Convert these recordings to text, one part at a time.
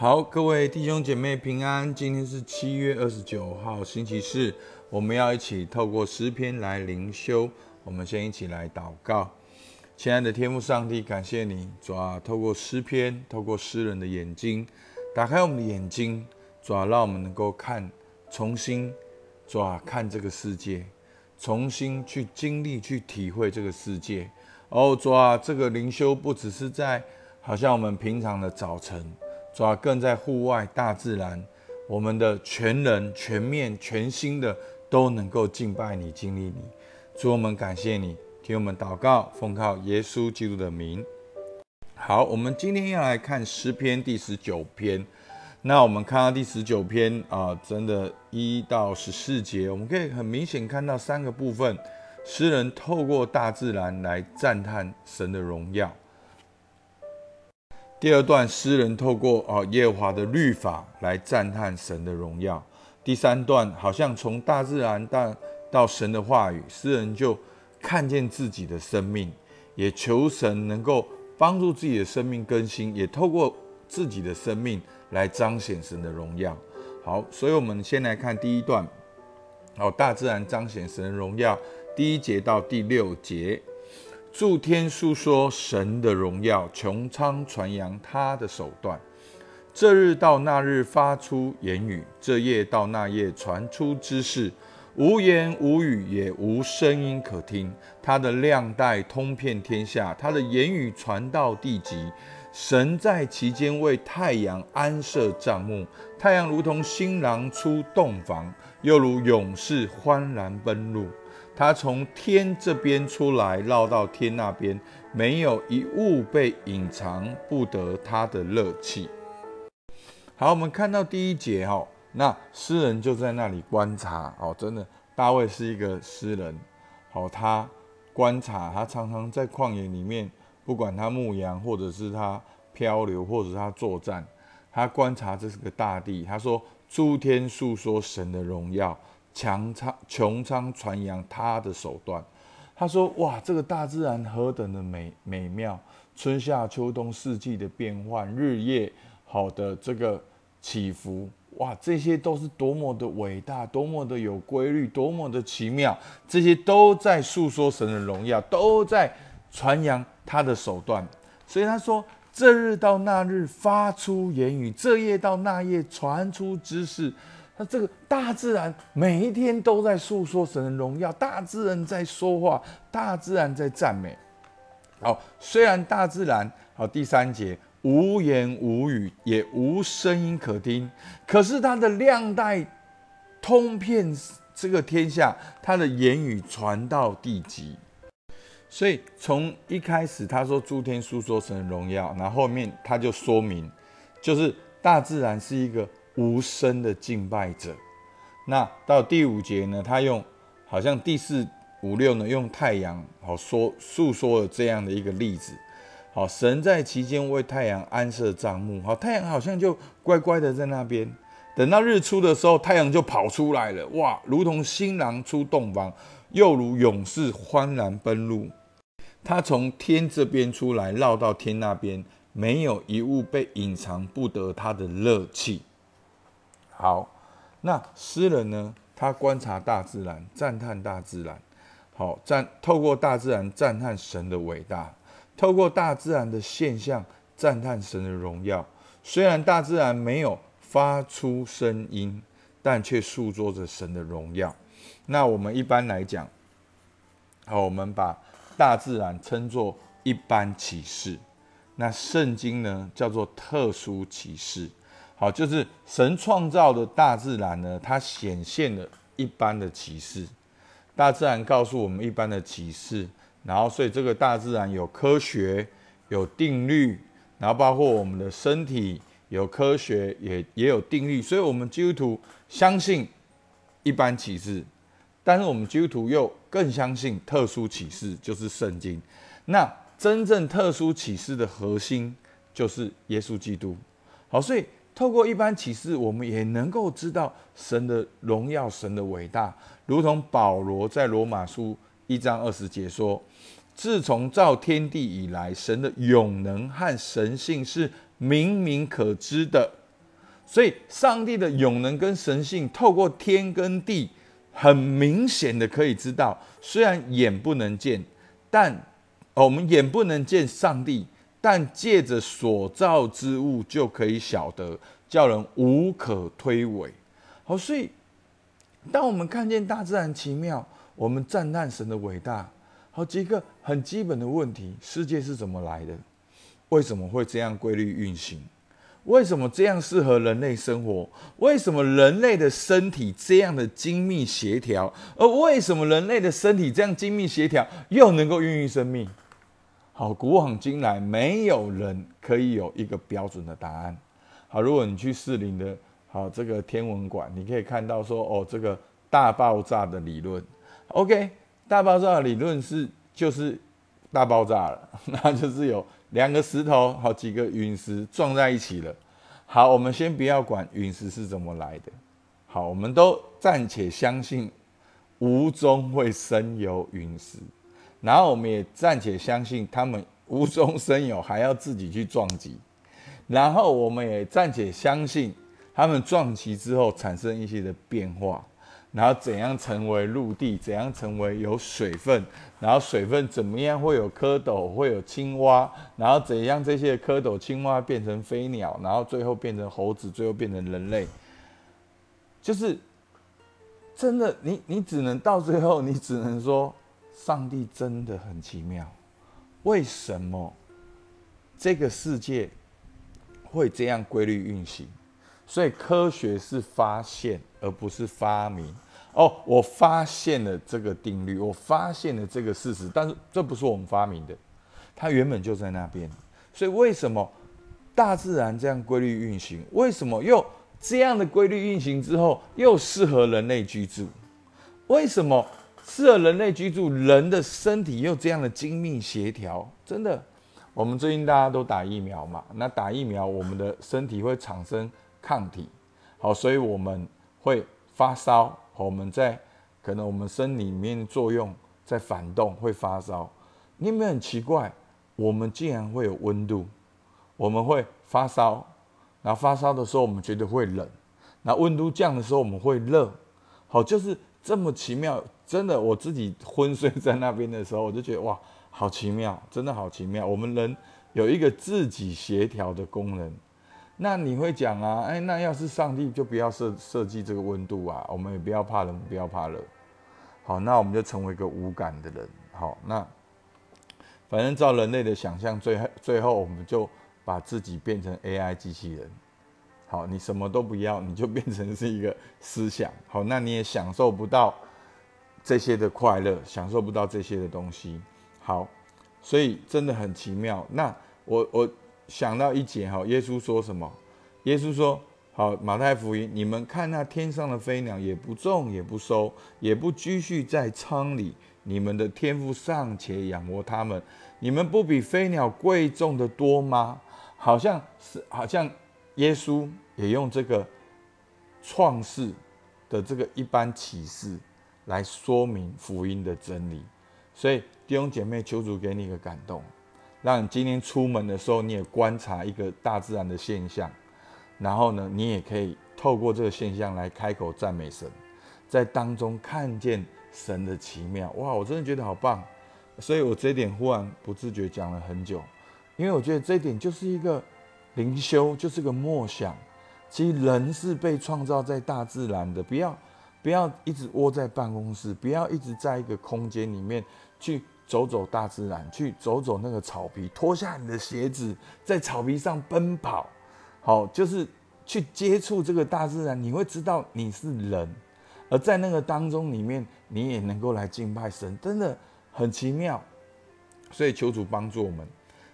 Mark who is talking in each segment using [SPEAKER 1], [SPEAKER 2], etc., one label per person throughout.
[SPEAKER 1] 好，各位弟兄姐妹平安。今天是七月二十九号，星期四，我们要一起透过诗篇来灵修。我们先一起来祷告，亲爱的天父上帝，感谢你，主啊，透过诗篇，透过诗人的眼睛，打开我们的眼睛，主啊，让我们能够看，重新，主啊，看这个世界，重新去经历、去体会这个世界。哦，主啊，这个灵修不只是在，好像我们平常的早晨。主要更在户外大自然，我们的全人、全面、全新的都能够敬拜你、经历你。主我们感谢你，听我们祷告，奉靠耶稣基督的名。好，我们今天要来看诗篇第十九篇。那我们看到第十九篇啊，真的一到十四节，我们可以很明显看到三个部分：诗人透过大自然来赞叹神的荣耀。第二段，诗人透过哦耶和华的律法来赞叹神的荣耀。第三段，好像从大自然到到神的话语，诗人就看见自己的生命，也求神能够帮助自己的生命更新，也透过自己的生命来彰显神的荣耀。好，所以我们先来看第一段，哦，大自然彰显神的荣耀，第一节到第六节。诸天述说神的荣耀，穹苍传扬他的手段。这日到那日发出言语，这夜到那夜传出之事。无言无语，也无声音可听。他的亮带通遍天下，他的言语传到地极。神在其间为太阳安设帐幕，太阳如同新郎出洞房，又如勇士欢然奔路。他从天这边出来，绕到天那边，没有一物被隐藏不得他的乐器。好，我们看到第一节哈，那诗人就在那里观察哦，真的，大卫是一个诗人，好，他观察，他常常在旷野里面，不管他牧羊，或者是他漂流，或者是他作战，他观察这是个大地。他说：诸天述说神的荣耀。强苍穹苍传扬他的手段。他说：“哇，这个大自然何等的美美妙！春夏秋冬四季的变换，日夜好的这个起伏，哇，这些都是多么的伟大，多么的有规律，多么的奇妙。这些都在诉说神的荣耀，都在传扬他的手段。所以他说：这日到那日发出言语，这夜到那夜传出知识。”那这个大自然每一天都在诉说神的荣耀，大自然在说话，大自然在赞美。好，虽然大自然好第三节无言无语，也无声音可听，可是它的亮带通遍这个天下，它的言语传到地极。所以从一开始他说诸天诉说神的荣耀，然后后面他就说明，就是大自然是一个。无声的敬拜者，那到第五节呢？他用好像第四五六呢，用太阳好说诉说了这样的一个例子。好，神在其间为太阳安设帐幕。好，太阳好像就乖乖的在那边，等到日出的时候，太阳就跑出来了。哇，如同新郎出洞房，又如勇士欢然奔入。他从天这边出来，绕到天那边，没有一物被隐藏不得他的乐器。好，那诗人呢？他观察大自然，赞叹大自然。好，赞透过大自然赞叹神的伟大，透过大自然的现象赞叹神的荣耀。虽然大自然没有发出声音，但却诉说着神的荣耀。那我们一般来讲，好，我们把大自然称作一般启示，那圣经呢叫做特殊启示。好，就是神创造的大自然呢，它显现了一般的启示。大自然告诉我们一般的启示，然后所以这个大自然有科学、有定律，然后包括我们的身体有科学，也也有定律。所以，我们基督徒相信一般启示，但是我们基督徒又更相信特殊启示，就是圣经。那真正特殊启示的核心就是耶稣基督。好，所以。透过一般启示，我们也能够知道神的荣耀、神的伟大。如同保罗在罗马书一章二十节说：“自从造天地以来，神的永能和神性是明明可知的，所以上帝的永能跟神性，透过天跟地，很明显的可以知道，虽然眼不能见，但我们眼不能见上帝，但借着所造之物就可以晓得，叫人无可推诿。好，所以当我们看见大自然奇妙，我们赞叹神的伟大。好几个很基本的问题：世界是怎么来的？为什么会这样规律运行？为什么这样适合人类生活？为什么人类的身体这样的精密协调？而为什么人类的身体这样精密协调又能够孕育生命？好，古往今来没有人可以有一个标准的答案。好，如果你去士林的，好这个天文馆，你可以看到说，哦，这个大爆炸的理论，OK，大爆炸的理论是就是大爆炸了，那就是有。两个石头，好几个陨石撞在一起了。好，我们先不要管陨石是怎么来的。好，我们都暂且相信无中会生有陨石，然后我们也暂且相信他们无中生有，还要自己去撞击。然后我们也暂且相信他们撞击之后产生一些的变化。然后怎样成为陆地？怎样成为有水分？然后水分怎么样会有蝌蚪？会有青蛙？然后怎样这些蝌蚪、青蛙变成飞鸟？然后最后变成猴子？最后变成人类？就是真的，你你只能到最后，你只能说，上帝真的很奇妙。为什么这个世界会这样规律运行？所以科学是发现，而不是发明。哦，我发现了这个定律，我发现了这个事实，但是这不是我们发明的，它原本就在那边。所以为什么大自然这样规律运行？为什么又这样的规律运行之后又适合人类居住？为什么适合人类居住？人的身体又这样的精密协调？真的，我们最近大家都打疫苗嘛？那打疫苗，我们的身体会产生。抗体，好，所以我们会发烧。我们在可能我们身里面作用在反动，会发烧。你有没有很奇怪？我们竟然会有温度，我们会发烧，然后发烧的时候我们觉得会冷，那温度降的时候我们会热。好，就是这么奇妙。真的，我自己昏睡在那边的时候，我就觉得哇，好奇妙，真的好奇妙。我们人有一个自己协调的功能。那你会讲啊？哎，那要是上帝就不要设设计这个温度啊，我们也不要怕冷，不要怕热。好，那我们就成为一个无感的人。好，那反正照人类的想象，最最后我们就把自己变成 AI 机器人。好，你什么都不要，你就变成是一个思想。好，那你也享受不到这些的快乐，享受不到这些的东西。好，所以真的很奇妙。那我我。想到一节哈，耶稣说什么？耶稣说：“好，马太福音，你们看那天上的飞鸟，也不种，也不收，也不积蓄在仓里，你们的天赋尚且养活他们，你们不比飞鸟贵重的多吗？”好像是，好像耶稣也用这个创世的这个一般启示来说明福音的真理。所以弟兄姐妹，求主给你一个感动。让你今天出门的时候，你也观察一个大自然的现象，然后呢，你也可以透过这个现象来开口赞美神，在当中看见神的奇妙。哇，我真的觉得好棒！所以我这点忽然不自觉讲了很久，因为我觉得这一点就是一个灵修，就是个默想。其实人是被创造在大自然的，不要不要一直窝在办公室，不要一直在一个空间里面去。走走大自然，去走走那个草皮，脱下你的鞋子，在草皮上奔跑，好，就是去接触这个大自然，你会知道你是人，而在那个当中里面，你也能够来敬拜神，真的很奇妙。所以求主帮助我们。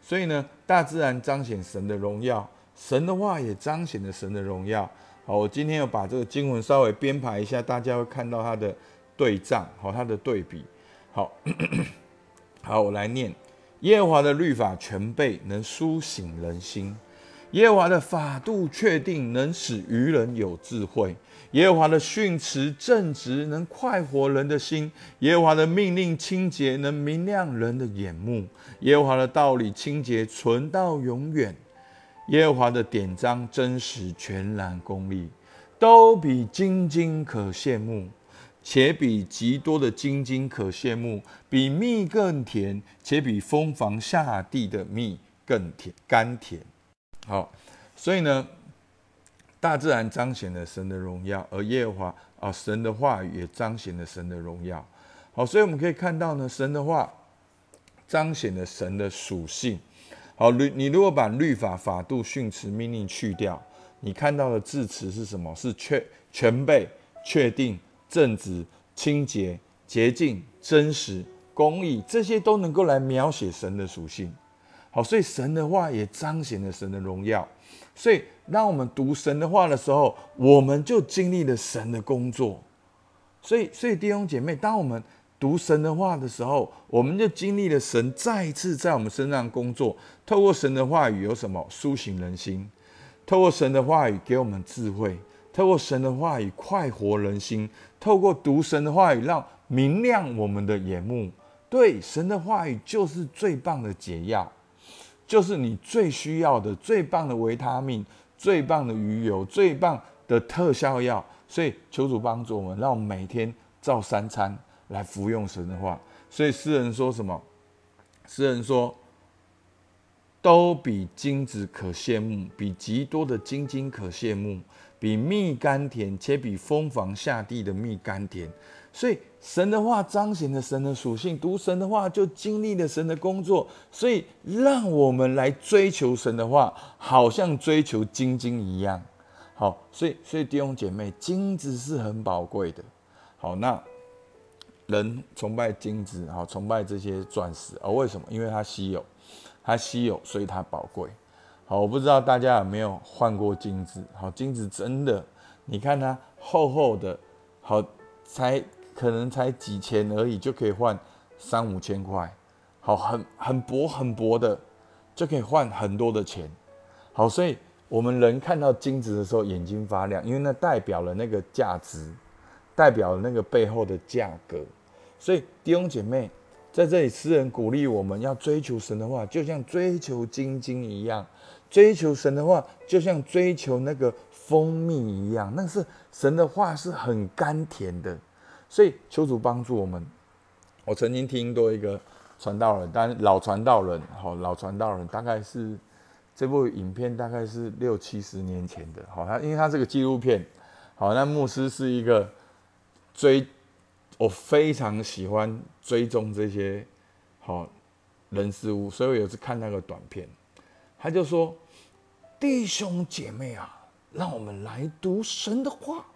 [SPEAKER 1] 所以呢，大自然彰显神的荣耀，神的话也彰显了神的荣耀。好，我今天要把这个经文稍微编排一下，大家会看到它的对仗，好，它的对比，好。好，我来念：耶和华的律法全备，能苏醒人心；耶和华的法度确定，能使愚人有智慧；耶和华的训词正直，能快活人的心；耶和华的命令清洁，能明亮人的眼目；耶和华的道理清洁，存到永远；耶和华的典章真实、全然、公义，都比金金可羡慕，且比极多的晶晶可羡慕，比蜜更甜，且比蜂房下地的蜜更甜甘甜。好，所以呢，大自然彰显了神的荣耀，而耶和华啊，神的话语也彰显了神的荣耀。好，所以我们可以看到呢，神的话彰显了神的属性。好，律你如果把律法、法度、训词、命令去掉，你看到的字词是什么？是确、全备、确定、正直、清洁、洁净、真实、公义，这些都能够来描写神的属性。好，所以神的话也彰显了神的荣耀。所以，当我们读神的话的时候，我们就经历了神的工作。所以，所以弟兄姐妹，当我们读神的话的时候，我们就经历了神再一次在我们身上工作。透过神的话语有什么苏醒人心？透过神的话语给我们智慧，透过神的话语快活人心，透过读神的话语让明亮我们的眼目。对，神的话语就是最棒的解药，就是你最需要的、最棒的维他命、最棒的鱼油、最棒的特效药。所以求主帮助我们，让我们每天照三餐。来服用神的话，所以诗人说什么？诗人说，都比金子可羡慕，比极多的金金可羡慕，比蜜甘甜，且比蜂房下地的蜜甘甜。所以神的话彰显了神的属性，读神的话就经历了神的工作。所以让我们来追求神的话，好像追求金金一样。好，所以所以弟兄姐妹，金子是很宝贵的。好，那。人崇拜金子，好崇拜这些钻石，而为什么？因为它稀有，它稀有，所以它宝贵。好，我不知道大家有没有换过金子？好，金子真的，你看它厚厚的，好，才可能才几千而已，就可以换三五千块。好，很很薄很薄的，就可以换很多的钱。好，所以我们人看到金子的时候眼睛发亮，因为那代表了那个价值，代表了那个背后的价格。所以弟兄姐妹，在这里，诗人鼓励我们要追求神的话，就像追求金金一样；追求神的话，就像追求那个蜂蜜一样。那是神的话是很甘甜的。所以求主帮助我们。我曾经听过一个传道人，但老传道人，好老传道人，大概是这部影片大概是六七十年前的。好，他因为他这个纪录片，好，那牧师是一个追。我非常喜欢追踪这些好人事物，所以我有次看那个短片，他就说：“弟兄姐妹啊，让我们来读神的话。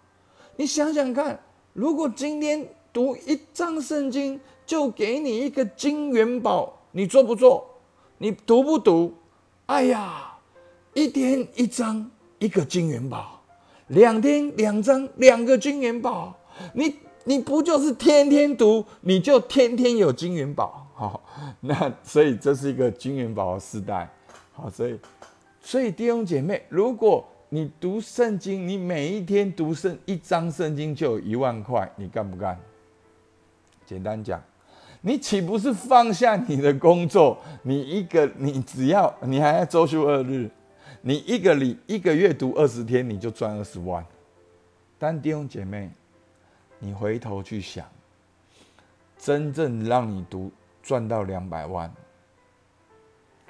[SPEAKER 1] 你想想看，如果今天读一章圣经就给你一个金元宝，你做不做？你读不读？哎呀，一天一张一个金元宝，两天两张两个金元宝，你。”你不就是天天读，你就天天有金元宝，好，那所以这是一个金元宝的时代，好，所以所以弟兄姐妹，如果你读圣经，你每一天读圣一张圣经就有一万块，你干不干？简单讲，你岂不是放下你的工作？你一个你只要你还要周休二日，你一个礼一个月读二十天，你就赚二十万。但弟兄姐妹。你回头去想，真正让你读赚到两百万，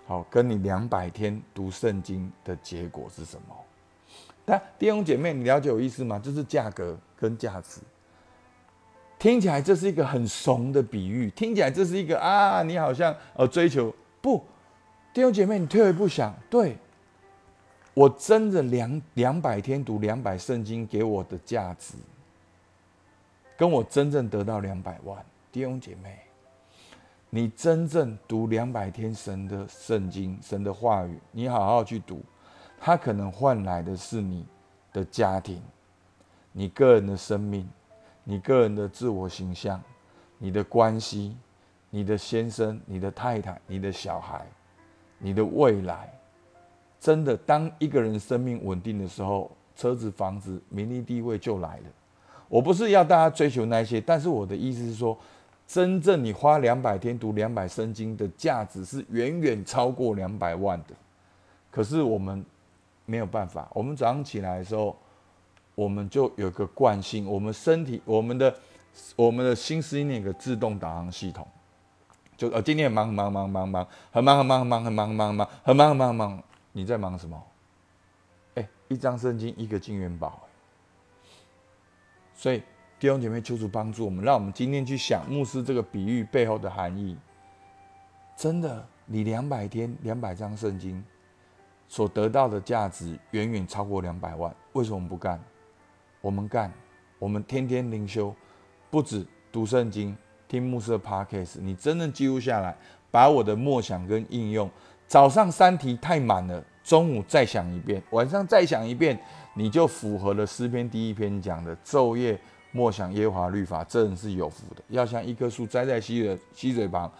[SPEAKER 1] 好，跟你两百天读圣经的结果是什么？但弟兄姐妹，你了解我意思吗？就是价格跟价值。听起来这是一个很怂的比喻，听起来这是一个啊，你好像呃追求不？弟兄姐妹，你退一步想，对我真的两两百天读两百圣经给我的价值。跟我真正得到两百万，弟兄姐妹，你真正读两百天神的圣经、神的话语，你好好去读，它可能换来的是你的家庭、你个人的生命、你个人的自我形象、你的关系、你的先生、你的太太、你的小孩、你的未来。真的，当一个人生命稳定的时候，车子、房子、名利、地位就来了。我不是要大家追求那些，但是我的意思是说，真正你花两百天读两百圣经的价值是远远超过两百万的。可是我们没有办法，我们早上起来的时候，我们就有个惯性，我们身体、我们的、我们的心思念个自动导航系统，就呃，今天很忙很忙忙忙忙，很忙很忙很忙很忙很忙很忙很忙很忙很忙，你在忙什么？哎，一张圣经，一个金元宝。所以弟兄姐妹，求主帮助我们，让我们今天去想牧师这个比喻背后的含义。真的，你两百天、两百张圣经所得到的价值远远超过两百万。为什么不干？我们干，我们天天灵修，不止读圣经、听牧师的 podcast，你真的记录下来，把我的默想跟应用，早上三题太满了，中午再想一遍，晚上再想一遍。你就符合了诗篇第一篇讲的昼夜默想耶和华律法，这人是有福的。要像一棵树栽在溪的溪水旁，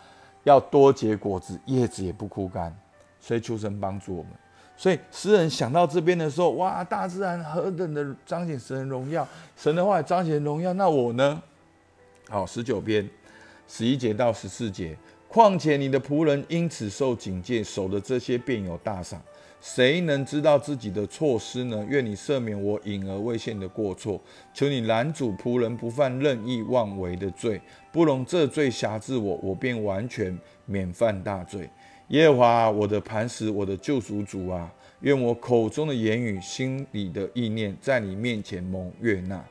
[SPEAKER 1] 要多结果子，叶子也不枯干。所以求神帮助我们。所以诗人想到这边的时候，哇，大自然何等的彰显神荣耀，神的话彰显荣耀。那我呢？好，十九篇十一节到十四节。况且你的仆人因此受警戒，守的这些便有大赏。谁能知道自己的错失呢？愿你赦免我隐而未现的过错，求你拦阻仆人不犯任意妄为的罪，不容这罪辖制我，我便完全免犯大罪。耶和华，我的磐石，我的救赎主啊，愿我口中的言语、心里的意念，在你面前蒙悦纳。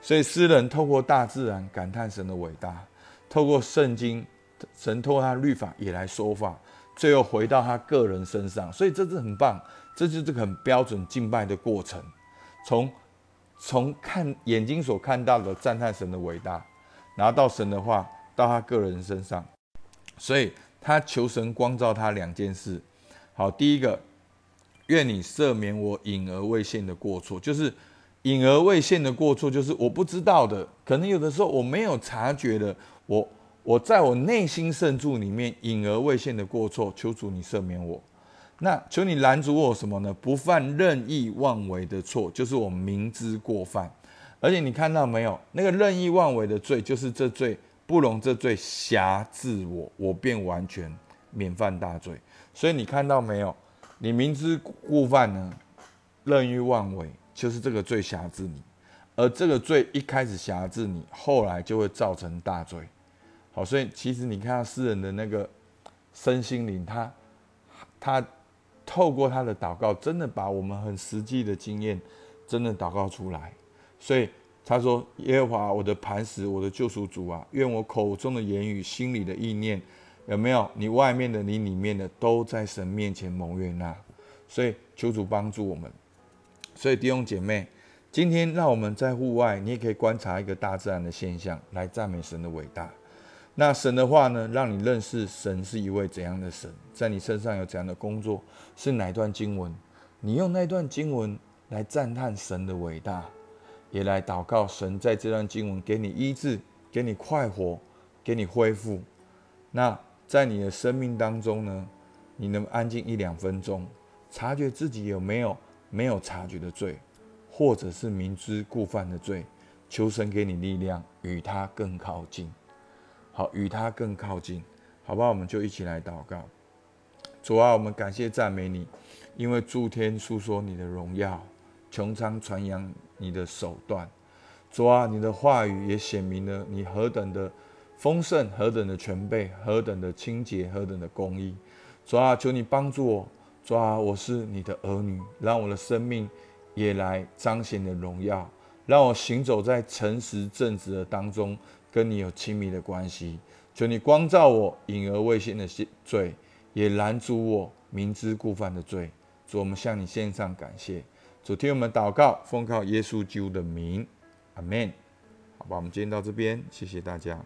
[SPEAKER 1] 所以诗人透过大自然感叹神的伟大，透过圣经，神透过他律法也来说话。最后回到他个人身上，所以这是很棒，这就是很标准敬拜的过程。从从看眼睛所看到的赞叹神的伟大，拿到神的话到他个人身上，所以他求神光照他两件事。好，第一个，愿你赦免我隐而未现的过错，就是隐而未现的过错，就是我不知道的，可能有的时候我没有察觉的，我。我在我内心深处里面隐而未现的过错，求主你赦免我。那求你拦阻我什么呢？不犯任意妄为的错，就是我明知过犯。而且你看到没有？那个任意妄为的罪，就是这罪不容这罪辖制我，我便完全免犯大罪。所以你看到没有？你明知故犯呢？任意妄为就是这个罪辖制你，而这个罪一开始辖制你，后来就会造成大罪。好，所以其实你看到诗人的那个身心灵，他他透过他的祷告，真的把我们很实际的经验，真的祷告出来。所以他说：“耶和华，我的磐石，我的救赎主啊，愿我口中的言语、心里的意念，有没有？你外面的，你里面的，都在神面前蒙悦纳。所以求主帮助我们。所以弟兄姐妹，今天让我们在户外，你也可以观察一个大自然的现象，来赞美神的伟大。那神的话呢，让你认识神是一位怎样的神，在你身上有怎样的工作，是哪段经文？你用那段经文来赞叹神的伟大，也来祷告神在这段经文给你医治，给你快活，给你恢复。那在你的生命当中呢，你能安静一两分钟，察觉自己有没有没有察觉的罪，或者是明知故犯的罪，求神给你力量，与他更靠近。好，与他更靠近，好不好？我们就一起来祷告。主啊，我们感谢赞美你，因为诸天诉说你的荣耀，穹苍传扬你的手段。主啊，你的话语也显明了你何等的丰盛，何等的全备，何等的清洁，何等的公义。主啊，求你帮助我。主啊，我是你的儿女，让我的生命也来彰显你的荣耀，让我行走在诚实正直的当中。跟你有亲密的关系，求你光照我隐而未现的罪，也拦阻我明知故犯的罪。主，我们向你献上感谢。主，听我们祷告，奉靠耶稣基督的名，阿门。好吧，我们今天到这边，谢谢大家。